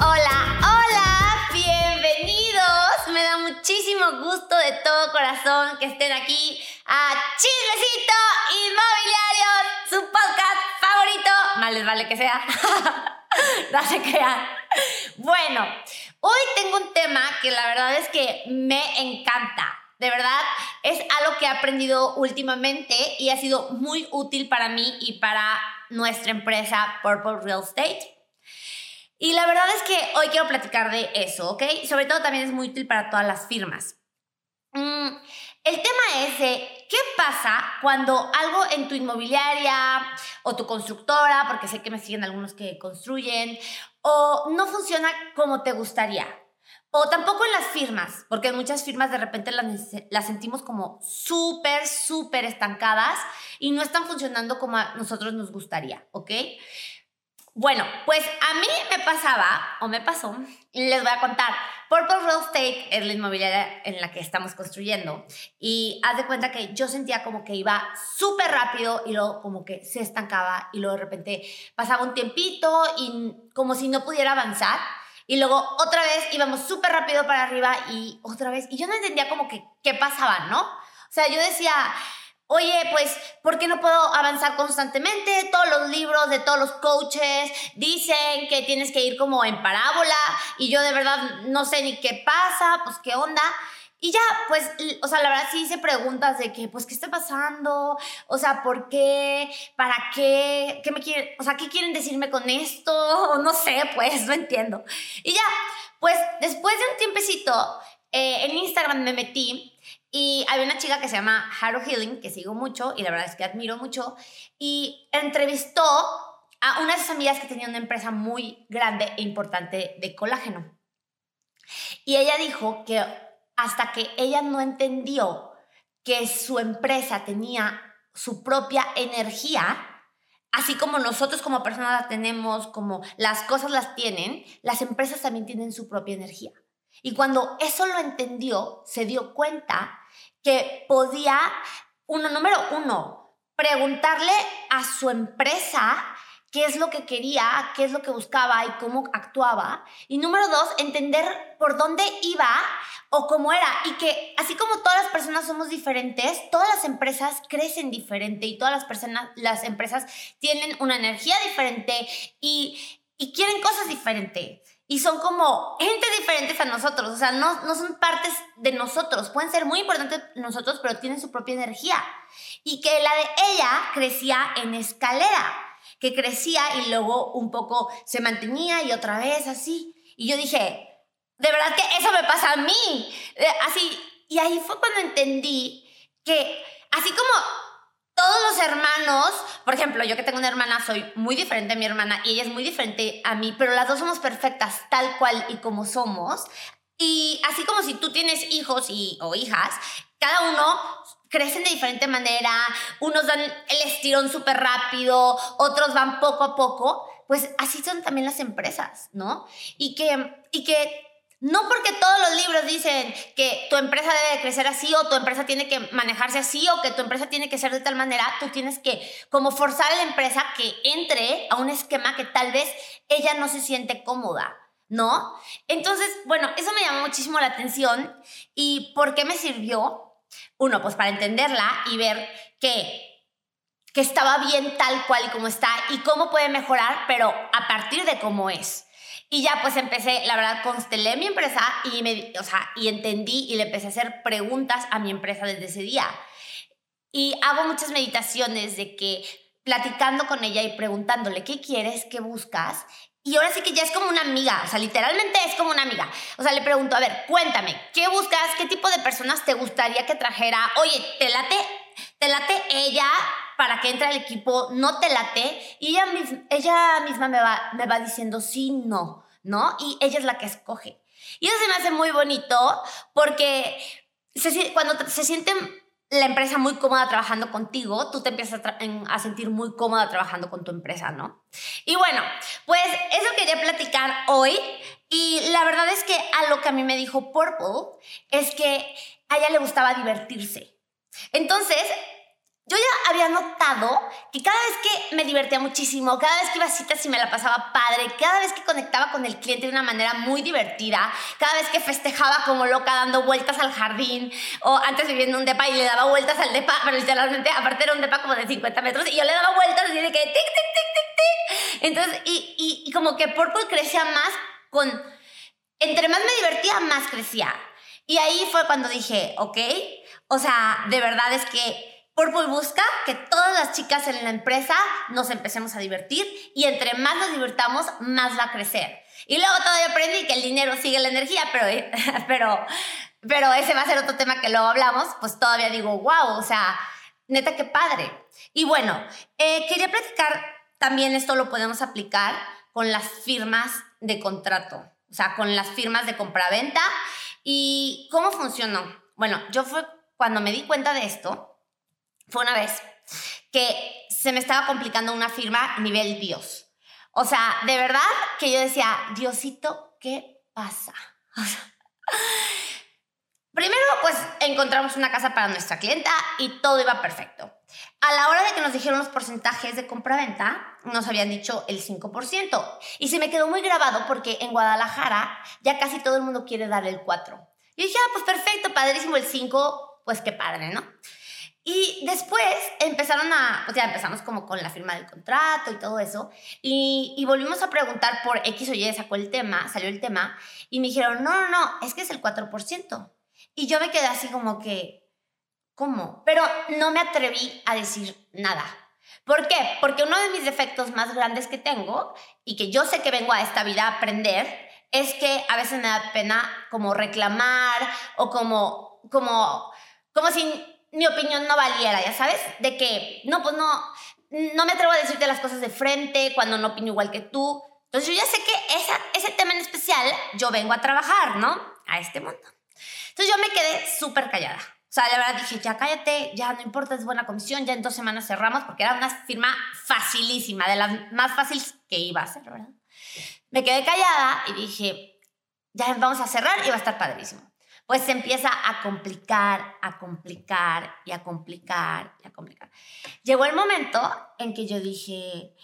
Hola, hola, bienvenidos. Me da muchísimo gusto de todo corazón que estén aquí a Chismecito Inmobiliario, su podcast favorito. Más les vale que sea. no se crean. Bueno, hoy tengo un tema que la verdad es que me encanta. De verdad, es algo que he aprendido últimamente y ha sido muy útil para mí y para nuestra empresa Purple Real Estate. Y la verdad es que hoy quiero platicar de eso, ¿ok? Sobre todo también es muy útil para todas las firmas. Mm, el tema es de qué pasa cuando algo en tu inmobiliaria o tu constructora, porque sé que me siguen algunos que construyen, o no funciona como te gustaría. O tampoco en las firmas, porque en muchas firmas de repente las, las sentimos como súper, súper estancadas y no están funcionando como a nosotros nos gustaría, ¿ok? Bueno, pues a mí me pasaba, o me pasó, les voy a contar. Purple Real Estate es la inmobiliaria en la que estamos construyendo. Y haz de cuenta que yo sentía como que iba súper rápido y luego como que se estancaba y luego de repente pasaba un tiempito y como si no pudiera avanzar. Y luego otra vez íbamos súper rápido para arriba y otra vez. Y yo no entendía como que qué pasaba, ¿no? O sea, yo decía, Oye, pues, ¿por qué no puedo avanzar constantemente? Todos los libros de todos los coaches dicen que tienes que ir como en parábola y yo de verdad no sé ni qué pasa, pues qué onda. Y ya, pues, o sea, la verdad sí hice preguntas de que, pues, ¿qué está pasando? O sea, ¿por qué? ¿Para qué? ¿Qué me quieren? O sea, ¿qué quieren decirme con esto? No sé, pues, no entiendo. Y ya, pues, después de un tiempecito, eh, en Instagram me metí y había una chica que se llama Haro Healing, que sigo mucho y la verdad es que admiro mucho, y entrevistó a una de sus amigas que tenía una empresa muy grande e importante de colágeno. Y ella dijo que hasta que ella no entendió que su empresa tenía su propia energía, así como nosotros como personas la tenemos, como las cosas las tienen, las empresas también tienen su propia energía. Y cuando eso lo entendió, se dio cuenta que podía, uno, número uno, preguntarle a su empresa qué es lo que quería, qué es lo que buscaba y cómo actuaba. Y número dos, entender por dónde iba o cómo era. Y que así como todas las personas somos diferentes, todas las empresas crecen diferente y todas las personas, las empresas tienen una energía diferente y, y quieren cosas diferentes y son como entes diferentes a nosotros, o sea, no, no son partes de nosotros, pueden ser muy importantes nosotros, pero tienen su propia energía. Y que la de ella crecía en escalera, que crecía y luego un poco se mantenía y otra vez así. Y yo dije, de verdad que eso me pasa a mí, eh, así. Y ahí fue cuando entendí que así como todos los hermanos, por ejemplo, yo que tengo una hermana, soy muy diferente a mi hermana y ella es muy diferente a mí, pero las dos somos perfectas tal cual y como somos. Y así como si tú tienes hijos y, o hijas, cada uno crecen de diferente manera, unos dan el estirón súper rápido, otros van poco a poco, pues así son también las empresas, ¿no? Y que, y que no porque todos los libros dicen que tu empresa debe crecer así o tu empresa tiene que manejarse así o que tu empresa tiene que ser de tal manera, tú tienes que como forzar a la empresa que entre a un esquema que tal vez ella no se siente cómoda, ¿no? Entonces, bueno, eso me llamó muchísimo la atención y ¿por qué me sirvió? Uno, pues para entenderla y ver que, que estaba bien tal cual y como está y cómo puede mejorar, pero a partir de cómo es. Y ya pues empecé, la verdad, constelé mi empresa y, me, o sea, y entendí y le empecé a hacer preguntas a mi empresa desde ese día. Y hago muchas meditaciones de que platicando con ella y preguntándole qué quieres, qué buscas. Y ahora sí que ya es como una amiga, o sea, literalmente es como una amiga. O sea, le pregunto, a ver, cuéntame, ¿qué buscas? ¿Qué tipo de personas te gustaría que trajera? Oye, ¿te late, te late ella para que entre al equipo, no te late, y ella, ella misma me va, me va diciendo sí, no, ¿no? Y ella es la que escoge. Y eso se me hace muy bonito porque cuando se siente la empresa muy cómoda trabajando contigo, tú te empiezas a, a, sentir muy cómoda trabajando con tu empresa, ¿no? Y bueno, pues eso quería platicar hoy. Y la verdad es que a lo que a mí me dijo Purple es que a ella le gustaba divertirse. Entonces, yo ya había notado que cada vez que me divertía muchísimo, cada vez que iba a citas y me la pasaba padre, cada vez que conectaba con el cliente de una manera muy divertida, cada vez que festejaba como loca dando vueltas al jardín, o antes viviendo un depa y le daba vueltas al depa, pero literalmente, aparte era un depa como de 50 metros, y yo le daba vueltas así de que tic, tic, tic, tic, tic. Entonces, y, y, y como que Purple crecía más con, entre más me divertía, más crecía. Y ahí fue cuando dije, ok, o sea, de verdad es que Purple busca que todas las chicas en la empresa nos empecemos a divertir y entre más nos divertamos, más va a crecer. Y luego todavía aprendí que el dinero sigue la energía, pero, pero, pero ese va a ser otro tema que luego hablamos, pues todavía digo, wow, o sea, neta, qué padre. Y bueno, eh, quería platicar, también esto lo podemos aplicar con las firmas de contrato, o sea, con las firmas de compraventa. ¿Y cómo funcionó? Bueno, yo fue cuando me di cuenta de esto, fue una vez que se me estaba complicando una firma nivel Dios. O sea, de verdad que yo decía, Diosito, ¿qué pasa? primero, pues encontramos una casa para nuestra clienta y todo iba perfecto. A la hora de que nos dijeron los porcentajes de compra-venta, nos habían dicho el 5%. Y se me quedó muy grabado porque en Guadalajara ya casi todo el mundo quiere dar el 4%. Y dije, ah, pues perfecto, padrísimo el 5%, pues qué padre, ¿no? Y después empezaron a, o sea, empezamos como con la firma del contrato y todo eso, y, volvimos a preguntar por X o Y, sacó el tema, salió el tema, y me dijeron, no, no, no, es que es el 4%. Y yo me quedé así como que, ¿cómo? Pero no me atreví a decir nada. ¿Por qué? Porque uno de mis defectos más grandes que tengo, y que yo sé que vengo a esta vida a aprender, es que a veces me da pena como reclamar o como, como, como si mi opinión no valiera, ya sabes, de que, no, pues no, no me atrevo a decirte las cosas de frente cuando no opino igual que tú. Entonces yo ya sé que esa, ese tema en especial yo vengo a trabajar, ¿no? A este mundo. Entonces yo me quedé súper callada. O sea, la verdad dije, ya cállate, ya no importa, es buena comisión, ya en dos semanas cerramos, porque era una firma facilísima, de las más fáciles que iba a ser, ¿verdad? Me quedé callada y dije, ya vamos a cerrar y va a estar padrísimo pues se empieza a complicar, a complicar y a complicar y a complicar. Llegó el momento en que yo dije,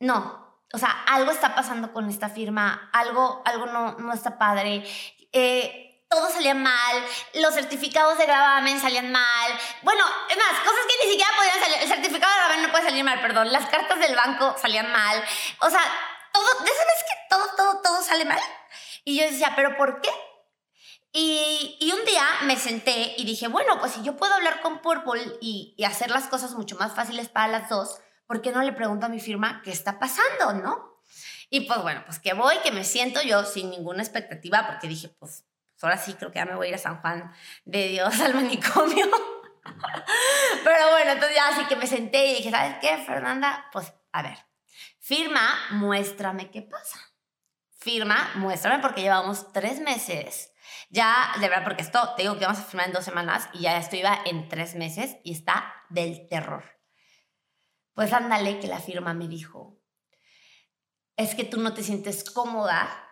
no, o sea, algo está pasando con esta firma, algo, algo no, no está padre. Eh, todo salía mal, los certificados de gravamen salían mal. Bueno, es más, cosas que ni siquiera podían salir. El certificado de gravamen no puede salir mal, perdón. Las cartas del banco salían mal. O sea, todo, vez que todo, todo, todo sale mal. Y yo decía, ¿pero por qué? Y, un día me senté y dije, bueno, pues si yo puedo hablar con Purple y, y, hacer las cosas mucho más fáciles para las dos, ¿por qué no le pregunto a mi firma qué está pasando, no? Y pues bueno, pues que voy, que me siento yo sin ninguna expectativa, porque dije, pues, pues ahora sí creo que ya me voy a ir a San Juan de Dios al manicomio. Pero bueno, entonces ya así que me senté y dije, ¿sabes qué, Fernanda? Pues a ver, firma, muéstrame qué pasa. Firma, muéstrame porque llevamos tres meses ya, de verdad, porque esto, te digo que vamos a firmar en dos semanas y ya esto iba en tres meses y está del terror. Pues ándale que la firma me dijo, es que tú no te sientes cómoda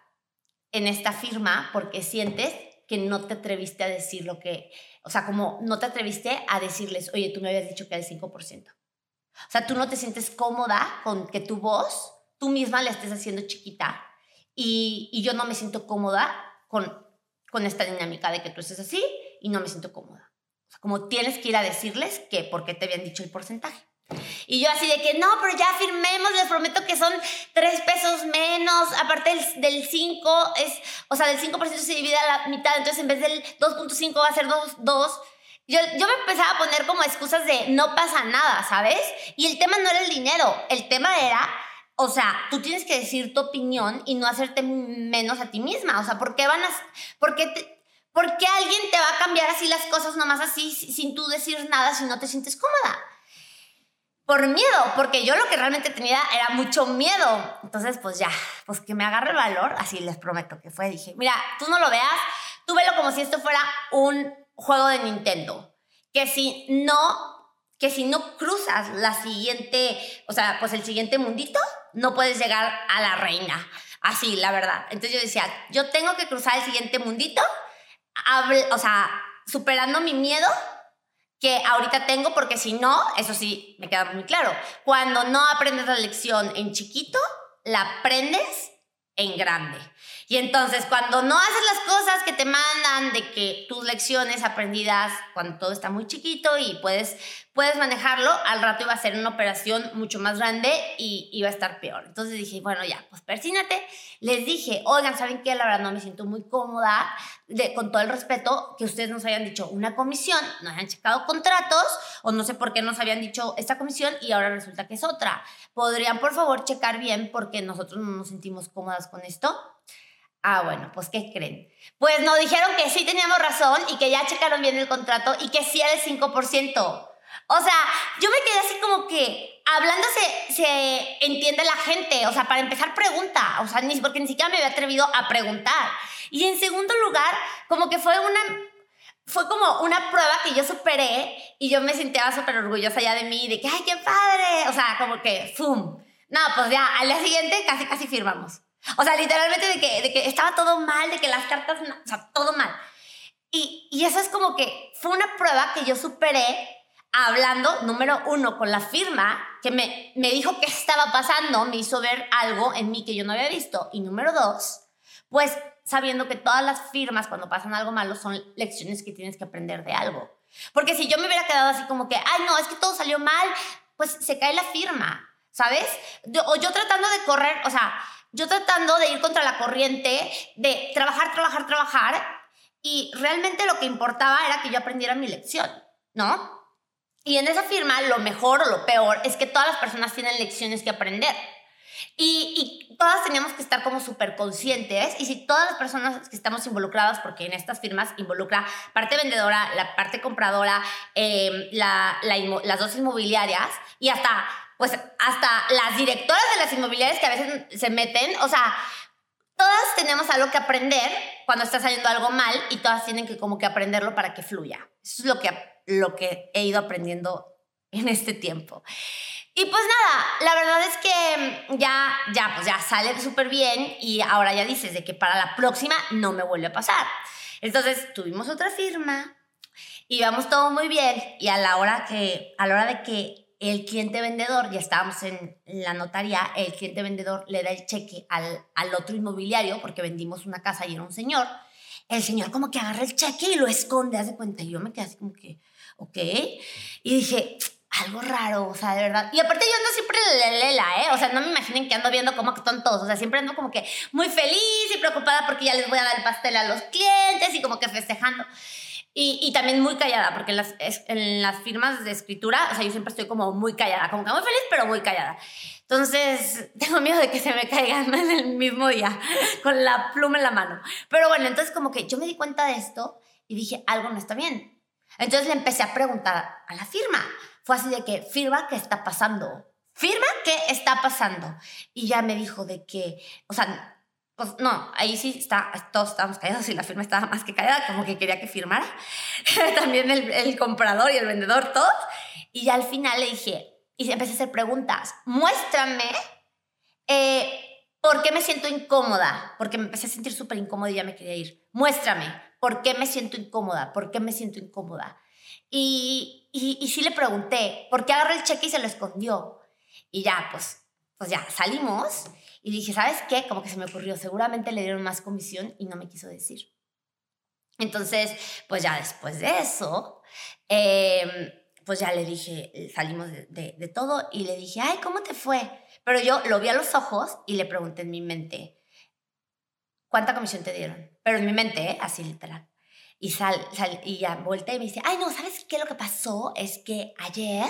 en esta firma porque sientes que no te atreviste a decir lo que, o sea, como no te atreviste a decirles, oye, tú me habías dicho que era el 5%. O sea, tú no te sientes cómoda con que tu voz, tú misma la estés haciendo chiquita y, y yo no me siento cómoda con con esta dinámica de que tú estés así y no me siento cómoda. O sea, como tienes que ir a decirles que por qué te habían dicho el porcentaje. Y yo así de que no, pero ya firmemos, les prometo que son tres pesos menos, aparte del 5 es, o sea, del 5% se divide a la mitad, entonces en vez del 2.5 va a ser 2, 2. Yo, yo me empezaba a poner como excusas de no pasa nada, ¿sabes? Y el tema no era el dinero, el tema era o sea, tú tienes que decir tu opinión y no hacerte menos a ti misma. O sea, ¿por qué van a... ¿Por qué, ¿por qué alguien te va a cambiar así las cosas nomás así sin tú decir nada si no te sientes cómoda? Por miedo, porque yo lo que realmente tenía era mucho miedo. Entonces, pues ya, pues que me agarre el valor, así les prometo que fue. Dije, mira, tú no lo veas, tú velo como si esto fuera un juego de Nintendo. Que si no que si no cruzas la siguiente, o sea, pues el siguiente mundito, no puedes llegar a la reina. Así, la verdad. Entonces yo decía, yo tengo que cruzar el siguiente mundito, o sea, superando mi miedo, que ahorita tengo, porque si no, eso sí, me queda muy claro. Cuando no aprendes la lección en chiquito, la aprendes en grande. Y entonces, cuando no haces las cosas que te mandan de que tus lecciones aprendidas, cuando todo está muy chiquito y puedes, puedes manejarlo, al rato iba a ser una operación mucho más grande y iba a estar peor. Entonces dije, bueno, ya, pues persínate. Les dije, oigan, ¿saben qué? La verdad no me siento muy cómoda, de, con todo el respeto, que ustedes nos hayan dicho una comisión, nos hayan checado contratos, o no sé por qué nos habían dicho esta comisión y ahora resulta que es otra. ¿Podrían, por favor, checar bien porque nosotros no nos sentimos cómodas con esto? Ah, bueno, pues ¿qué creen? Pues nos dijeron que sí teníamos razón y que ya checaron bien el contrato y que sí era el 5%. O sea, yo me quedé así como que hablando se, entiende la gente. O sea, para empezar, pregunta. O sea, ni, porque ni siquiera me había atrevido a preguntar. Y en segundo lugar, como que fue una. Fue como una prueba que yo superé y yo me sentía súper orgullosa ya de mí, de que, ¡ay, qué padre! O sea, como que, ¡fum! No, pues ya, al día siguiente casi, casi firmamos. O sea, literalmente de que, de que estaba todo mal, de que las cartas, o sea, todo mal. Y, y eso es como que fue una prueba que yo superé hablando, número uno, con la firma, que me, me dijo qué estaba pasando, me hizo ver algo en mí que yo no había visto. Y número dos, pues sabiendo que todas las firmas cuando pasan algo malo son lecciones que tienes que aprender de algo. Porque si yo me hubiera quedado así como que, ay, no, es que todo salió mal, pues se cae la firma, ¿sabes? o yo tratando de correr, o sea, yo tratando de ir contra la corriente, de trabajar, trabajar, trabajar, y realmente lo que importaba era que yo aprendiera mi lección, ¿no? Y en esa firma lo mejor o lo peor es que todas las personas tienen lecciones que aprender. Y, todas teníamos que estar como súper conscientes y si todas las personas que estamos involucradas, porque en estas firmas involucra parte vendedora, la parte compradora, eh, la, las dos inmobiliarias y hasta pues hasta las directoras de las inmobiliarias que a veces se meten, o sea, todas tenemos algo que aprender cuando está saliendo algo mal y todas tienen que como que aprenderlo para que fluya. Eso es lo que, lo que he ido aprendiendo en este tiempo. Y pues nada, la verdad es que ya, ya, pues ya sale súper bien y ahora ya dices de que para la próxima no me vuelve a pasar. Entonces tuvimos otra firma y vamos todo muy bien y a la hora que, a la hora de que el cliente vendedor, ya estábamos en la notaría, el cliente vendedor le da el cheque al, al otro inmobiliario porque vendimos una casa y era un señor. El señor como que agarra el cheque y lo esconde, hace cuenta. Y yo me quedé así como que, ok. Y dije, algo raro, o sea, de verdad. Y aparte yo ando siempre lela, ¿eh? O sea, no me imaginen que ando viendo cómo actúan todos. O sea, siempre ando como que muy feliz y preocupada porque ya les voy a dar el pastel a los clientes y como que festejando. Y, y, también muy callada, porque en las, en las firmas de escritura, o sea, yo siempre estoy como muy callada, como que muy feliz, pero muy callada. Entonces, tengo miedo de que se me caigan en el mismo día, con la pluma en la mano. Pero bueno, entonces como que yo me di cuenta de esto y dije, algo no está bien. Entonces le empecé a preguntar a la firma. Fue así de que, firma, ¿qué está pasando? Firma, ¿qué está pasando? Y ya me dijo de que, o sea, pues no, ahí sí está, todos estábamos callados y la firma estaba más que callada, como que quería que firmara. También el, el, comprador y el vendedor, todos. Y ya al final le dije, y empecé a hacer preguntas, muéstrame eh, por qué me siento incómoda, porque me empecé a sentir súper incómoda y ya me quería ir. Muéstrame por qué me siento incómoda, por qué me siento incómoda. Y, y, y sí le pregunté, ¿por qué agarró el cheque y se lo escondió? Y ya, pues, pues ya salimos y dije, ¿sabes qué? Como que se me ocurrió, seguramente le dieron más comisión y no me quiso decir. Entonces, pues ya después de eso, em, pues ya le dije, salimos de, todo y le dije, ay, ¿cómo te fue? Pero yo lo vi a los ojos y le pregunté en mi mente, ¿cuánta comisión te dieron? Pero en mi mente, ¿eh? así literal. Y, sal, y ya volteé y me dice, ay, no, ¿sabes qué? Lo que pasó es que ayer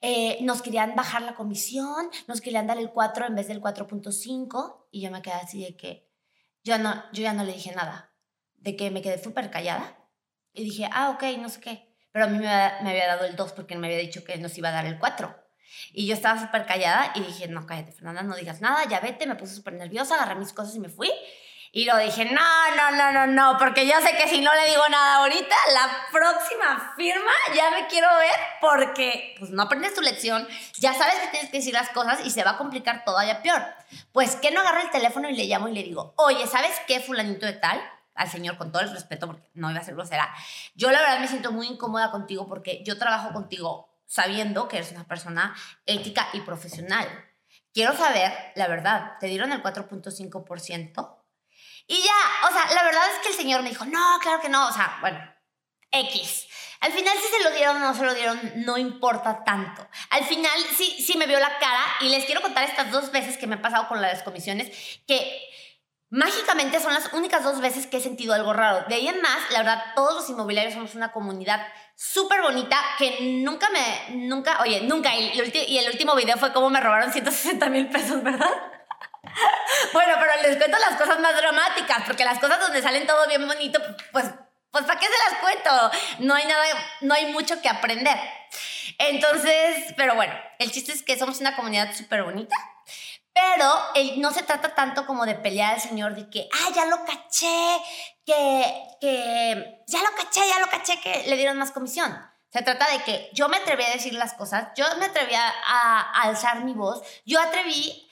eh, nos querían bajar la comisión, nos querían dar el 4 en vez del 4.5 y yo me quedé así de que yo, no, yo ya no le dije nada, de que me quedé súper callada y dije, ah, ok, no sé qué, pero a mí me, me había dado el 2 porque me había dicho que nos iba a dar el 4. Y yo estaba súper callada y dije, no, cállate, Fernanda, no digas nada, ya vete, me puse súper nerviosa, agarré mis cosas y me fui. Y lo dije, no, no, no, no, no, porque yo sé que si no le digo nada ahorita, la próxima firma ya me quiero ver porque pues no aprendes tu lección, ya sabes que tienes que decir las cosas y se va a complicar todavía peor. Pues que no agarro el teléfono y le llamo y le digo, oye, ¿sabes qué, fulanito de tal? al señor con todo el respeto, porque no iba a ser grosera, yo la verdad me siento muy incómoda contigo porque yo trabajo contigo sabiendo que eres una persona ética y profesional. Quiero saber, la verdad, ¿te dieron el 4.5%? Y ya, o sea, la verdad es que el señor me dijo, no, claro que no, o sea, bueno, X. Al final si se lo dieron o no se lo dieron, no importa tanto. Al final sí, sí me vio la cara y les quiero contar estas dos veces que me ha pasado con las comisiones, que mágicamente son las únicas dos veces que he sentido algo raro. De ahí en más, la verdad, todos los inmobiliarios somos una comunidad súper bonita que nunca me, nunca, oye, nunca, y, y el último video fue como me robaron 160 mil pesos, ¿verdad? Bueno, pero les cuento las cosas más dramáticas, porque las cosas donde salen todo bien bonito, pues, pues ¿para qué se las cuento? No hay nada, no hay mucho que aprender. Entonces, pero bueno, el chiste es que somos una comunidad súper bonita. Pero no se trata tanto como de pelear al señor de que, ah, ya lo caché, que, que, ya lo caché, ya lo caché, que le dieron más comisión. Se trata de que yo me atreví a decir las cosas, yo me atreví a, a alzar mi voz, yo atreví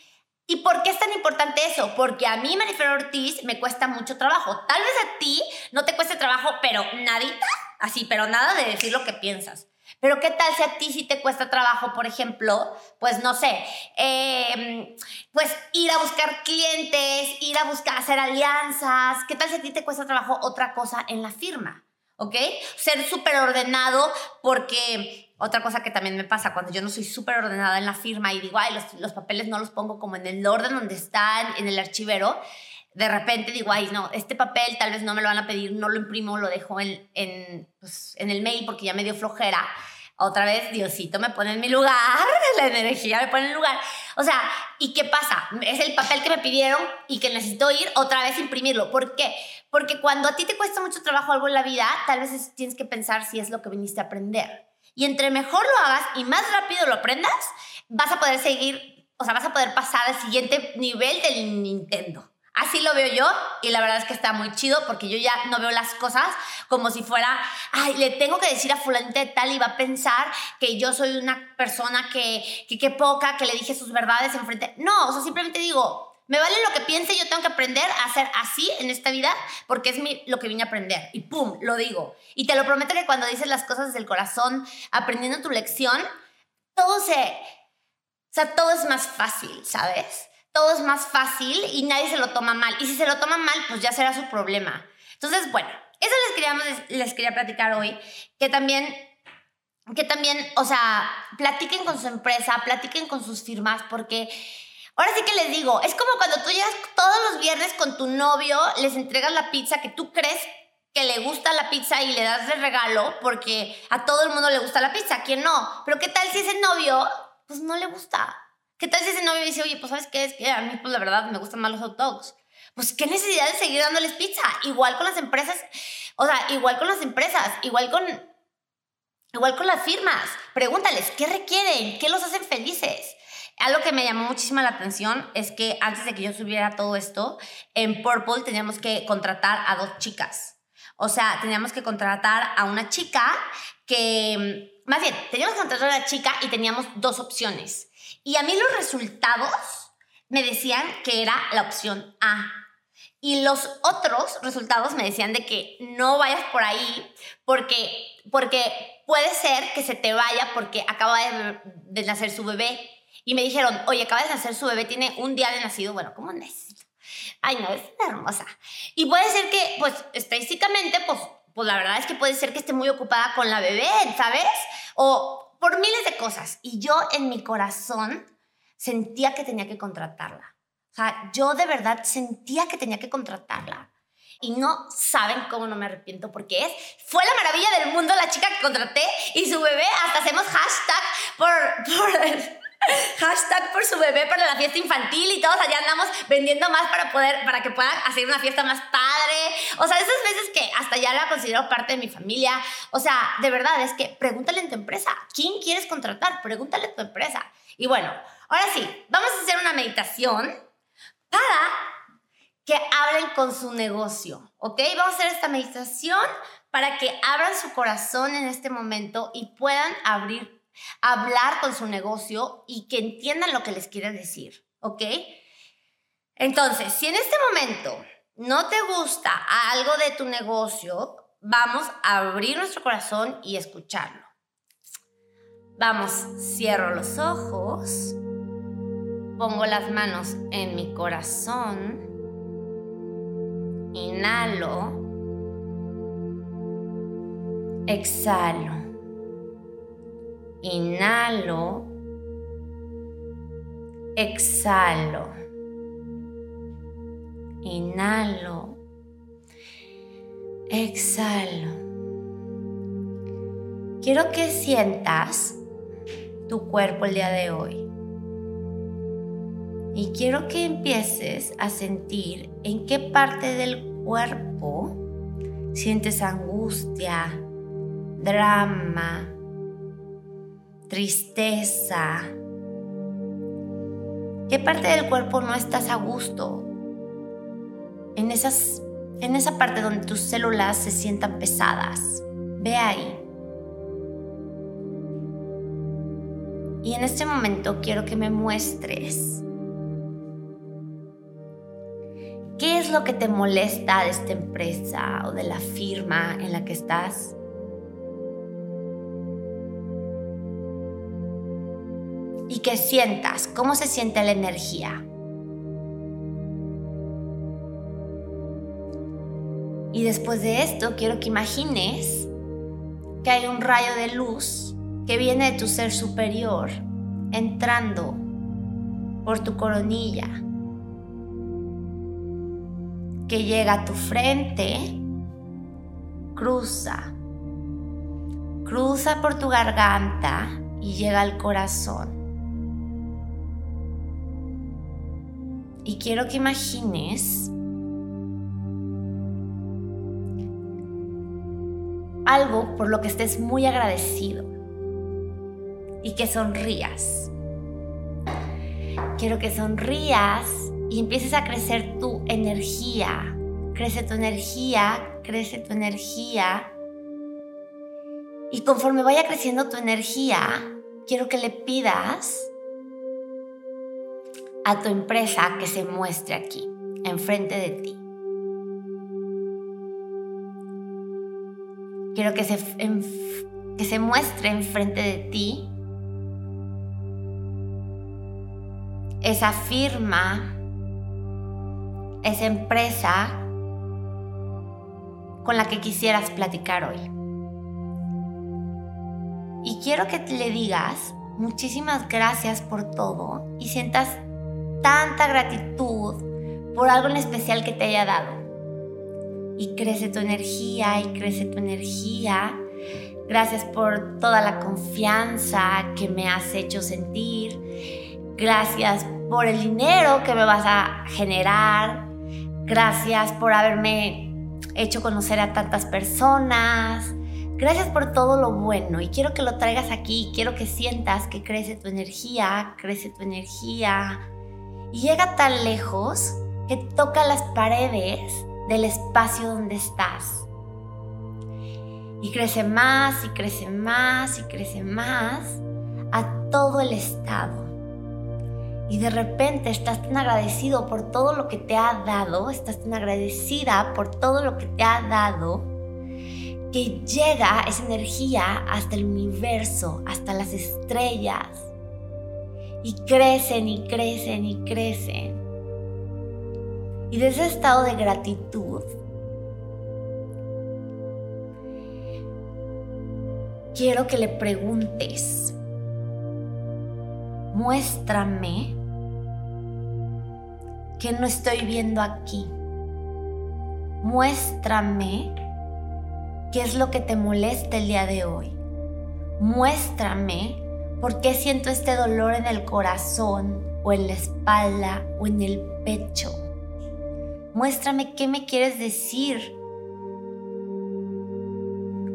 ¿Y por qué es tan importante eso? Porque a mí, Marifer Ortiz, me cuesta mucho trabajo. Tal vez a ti no te cueste trabajo, pero nadita, así, pero nada de decir lo que piensas. Pero ¿qué tal si a ti sí te cuesta trabajo, por ejemplo, pues no sé, em, pues ir a buscar clientes, ir a buscar hacer alianzas? ¿Qué tal si a ti te cuesta trabajo otra cosa en la firma? ¿Ok? Ser súper ordenado porque otra cosa que también me pasa cuando yo no soy súper ordenada en la firma y digo, ay, los, los, papeles no los pongo como en el orden donde están, en el archivero, de repente digo, ay, no, este papel tal vez no me lo van a pedir, no lo imprimo, lo dejo en, en, pues, en el mail porque ya me dio flojera. Otra vez, Diosito me pone en mi lugar, la energía me pone en lugar. O sea, ¿y qué pasa? Es el papel que me pidieron y que necesito ir otra vez a imprimirlo. ¿Por qué? Porque cuando a ti te cuesta mucho trabajo algo en la vida, tal vez tienes que pensar si es lo que viniste a aprender. Y entre mejor lo hagas y más rápido lo aprendas, vas a poder seguir, o sea, vas a poder pasar al siguiente nivel del Nintendo. Así lo veo yo y la verdad es que está muy chido porque yo ya no veo las cosas como si fuera, ay, le tengo que decir a fulanita tal y va a pensar que yo soy una persona que, que, que poca, que le dije sus verdades enfrente. No, o sea, simplemente digo, me vale lo que piense, yo tengo que aprender a hacer así en esta vida porque es lo que vine a aprender. Y pum, lo digo. Y te lo prometo que cuando dices las cosas desde el corazón, aprendiendo tu lección, todo se... O sea, todo es más fácil, ¿sabes? Todo es más fácil y nadie se lo toma mal. Y si se lo toma mal, pues ya será su problema. Entonces, bueno, eso les, queríamos, les quería platicar hoy, que también que también, o sea, platiquen con su empresa, platiquen con sus firmas, porque Ahora sí que les digo, es como cuando tú llegas todos los viernes con tu novio, les entregas la pizza que tú crees que le gusta la pizza y le das de regalo porque a todo el mundo le gusta la pizza, ¿a quién no? Pero ¿qué tal si ese novio, pues no le gusta? ¿Qué tal si ese novio dice, oye, pues sabes qué es que a mí, pues la verdad, me gustan más los hot dogs? Pues qué necesidad de seguir dándoles pizza. Igual con las empresas, o sea, igual con las empresas, igual con, igual con las firmas. Pregúntales, ¿qué requieren? ¿Qué los hacen felices? Algo que me llamó muchísima la atención es que antes de que yo subiera todo esto, en Purple teníamos que contratar a dos chicas. O sea, teníamos que contratar a una chica que, más bien, teníamos que contratar a una chica y teníamos dos opciones. Y a mí los resultados me decían que era la opción A. Y los otros resultados me decían de que no vayas por ahí porque, porque puede ser que se te vaya porque acaba de nacer su bebé y me dijeron, oye, acaba de nacer su bebé, tiene un día de nacido, bueno, ¿cómo necesito? Ay, no, es hermosa. Y puede ser que, pues, estadísticamente, pues, pues la verdad es que puede ser que esté muy ocupada con la bebé, ¿sabes? O por miles de cosas. Y yo en mi corazón sentía que tenía que contratarla. O sea, yo de verdad sentía que tenía que contratarla. Y no saben cómo no me arrepiento porque es, fue la maravilla del mundo la chica que contraté y su bebé, hasta hacemos hashtag por, por Hashtag por su bebé para la fiesta infantil y todos allá andamos vendiendo más para poder, para que puedan hacer una fiesta más padre. O sea, esas veces que hasta ya la considero parte de mi familia. O sea, de verdad, es que pregúntale en tu empresa. ¿Quién quieres contratar? Pregúntale a tu empresa. Y bueno, ahora sí, vamos a hacer una meditación para que hablen con su negocio, ¿ok? Vamos a hacer esta meditación para que abran su corazón en este momento y puedan abrir hablar con su negocio y que entiendan lo que les quiere decir, ¿ok? Entonces, si en este momento no te gusta algo de tu negocio, vamos a abrir nuestro corazón y escucharlo. Vamos, cierro los ojos, pongo las manos en mi corazón, inhalo, exhalo, inhalo, exhalo, inhalo, exhalo. Quiero que sientas tu cuerpo el día de hoy. Y quiero que empieces a sentir en qué parte del cuerpo sientes angustia, drama, tristeza. ¿Qué parte del cuerpo no estás a gusto? En, esas, en esa parte donde tus células se sientan pesadas. Ve ahí. Y en este momento quiero que me muestres qué es lo que te molesta de esta empresa o de la firma en la que estás. Y que sientas cómo se siente la energía. Y después de esto quiero que imagines que hay un rayo de luz que viene de tu ser superior, entrando por tu coronilla, que llega a tu frente, cruza, cruza por tu garganta y llega al corazón. Y quiero que imagines algo por lo que estés muy agradecido y que sonrías. Quiero que sonrías y empieces a crecer tu energía. Crece tu energía, crece tu energía. Y conforme vaya creciendo tu energía, quiero que le pidas a tu empresa que se muestre aquí, enfrente de ti. Quiero que se, que se muestre enfrente de ti esa firma, esa empresa con la que quisieras platicar hoy. Y quiero que le digas muchísimas gracias por todo y sientas tanta gratitud por algo en especial que te haya dado. Y crece tu energía y crece tu energía. Gracias por toda la confianza que me has hecho sentir. Gracias por el dinero que me vas a generar. Gracias por haberme hecho conocer a tantas personas. Gracias por todo lo bueno y quiero que lo traigas aquí, quiero que sientas que crece tu energía, crece tu energía y llega tan lejos que toca las paredes del espacio donde estás. Y crece más y crece más y crece más a todo el estado y de repente estás tan agradecido por todo lo que te ha dado, estás tan agradecida por todo lo que te ha dado, que llega esa energía hasta el universo, hasta las estrellas, y crecen y crecen y crecen. Y de ese estado de gratitud, quiero que le preguntes, muéstrame que no estoy viendo aquí. Muéstrame qué es lo que te molesta el día de hoy. Muéstrame por qué siento este dolor en el corazón o en la espalda o en el pecho. Muéstrame qué me quieres decir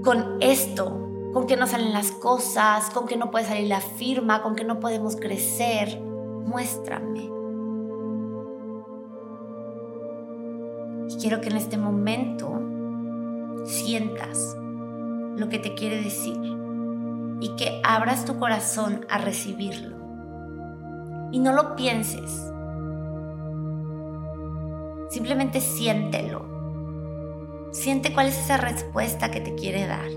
con esto, con que no salen las cosas, con que no puede salir la firma, con que no podemos crecer. Muéstrame. quiero que en este momento sientas lo que te quiere decir y que abras tu corazón a recibirlo. Y no lo pienses. Simplemente siéntelo. Siente cuál es esa respuesta que te quiere dar.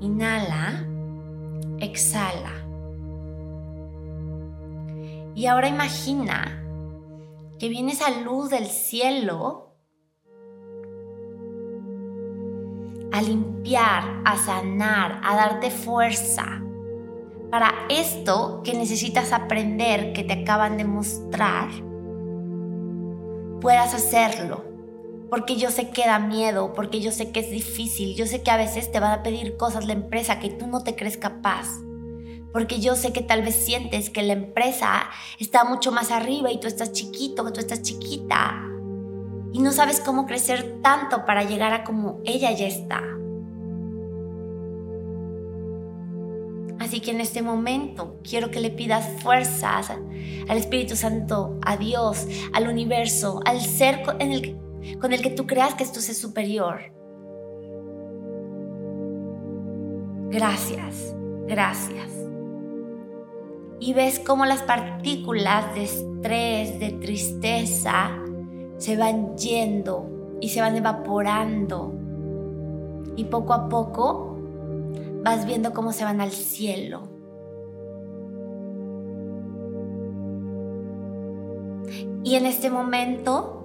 Inhala, exhala. Y ahora imagina que viene esa luz del cielo a limpiar, a sanar, a darte fuerza para esto que necesitas aprender, que te acaban de mostrar, puedas hacerlo. Porque yo sé que da miedo, porque yo sé que es difícil, yo sé que a veces te van a pedir cosas la empresa que tú no te crees capaz. Porque yo sé que tal vez sientes que la empresa está mucho más arriba y tú estás chiquito, que tú estás chiquita. Y no sabes cómo crecer tanto para llegar a como ella ya está. Así que en este momento quiero que le pidas fuerzas al Espíritu Santo, a Dios, al universo, al ser con el, que tú creas que es superior. Gracias, gracias. Y ves cómo las partículas de estrés, de tristeza, se van yendo y se van evaporando. Y poco a poco vas viendo cómo se van al cielo. Y en este momento,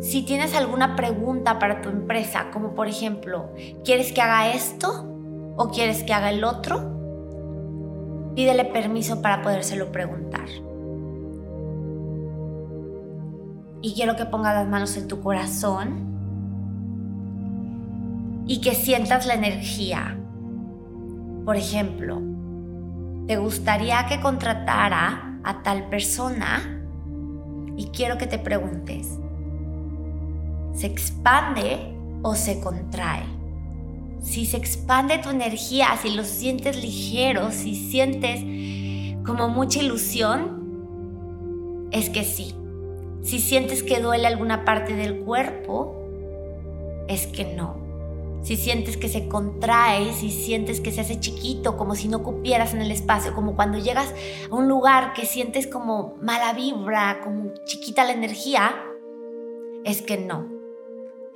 si tienes alguna pregunta para tu empresa, como por ejemplo, ¿quieres que haga esto o quieres que haga el otro? Pídele permiso para podérselo preguntar. Y quiero que pongas las manos en tu corazón y que sientas la energía. Por ejemplo, ¿te gustaría que contratara a tal persona? Y quiero que te preguntes, ¿se expande o se contrae? Si se expande tu energía, si lo sientes ligero, si sientes como mucha ilusión, es que sí. Si sientes que duele alguna parte del cuerpo, es que no. Si sientes que se contrae, si sientes que se hace chiquito, como si no cupieras en el espacio, como cuando llegas a un lugar que sientes como mala vibra, como chiquita la energía, es que no.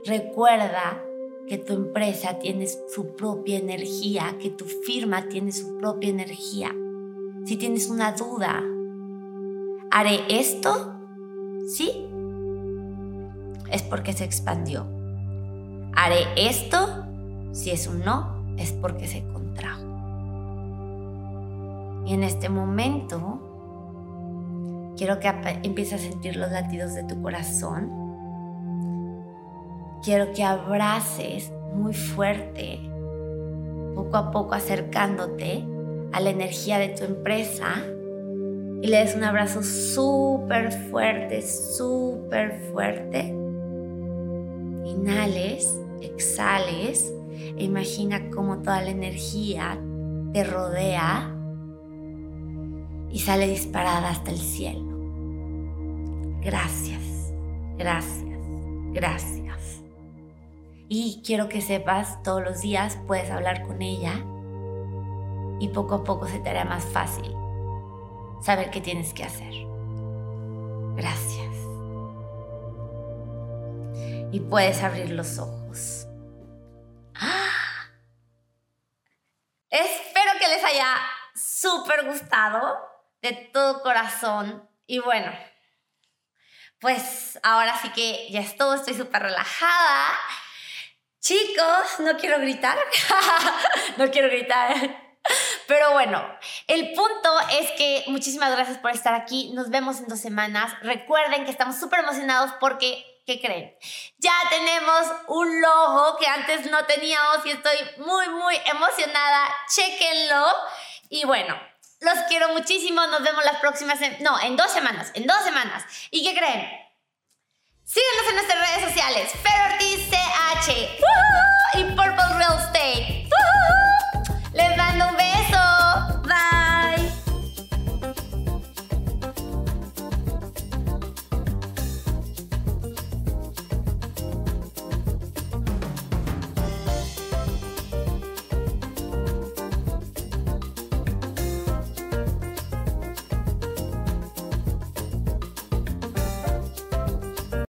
Recuerda que tu empresa tiene su propia energía, que tu firma tiene su propia energía. Si tienes una duda, ¿haré esto? ¿Sí? Es porque se expandió haré esto, si es un no, es porque se contrajo. Y en este momento, quiero que empieces a sentir los latidos de tu corazón. Quiero que abraces muy fuerte, poco a poco acercándote a la energía de tu empresa y le des un abrazo súper fuerte, súper fuerte. Inhales exhales e imagina cómo toda la energía te rodea y sale disparada hasta el cielo. Gracias, gracias, gracias. Y quiero que sepas, todos los días puedes hablar con ella y poco a poco se te hará más fácil saber qué tienes que hacer. Gracias y puedes abrir los ojos. ¡Ah! Espero que les haya súper gustado de todo corazón y bueno, pues ahora sí que ya es todo, estoy súper relajada. Chicos, no quiero gritar, no quiero gritar. Pero bueno, el punto es que muchísimas gracias por estar aquí. Nos vemos en dos semanas. Recuerden que estamos súper emocionados porque ¿qué creen? Ya tenemos un logo que antes no teníamos y estoy muy, muy emocionada. Chequenlo. Y bueno, los quiero muchísimo. Nos vemos las próximas, en, no, en dos semanas, en dos semanas. ¿Y qué creen? Síguenos en nuestras redes sociales, Fer Ortiz CH y Purple Real Estate.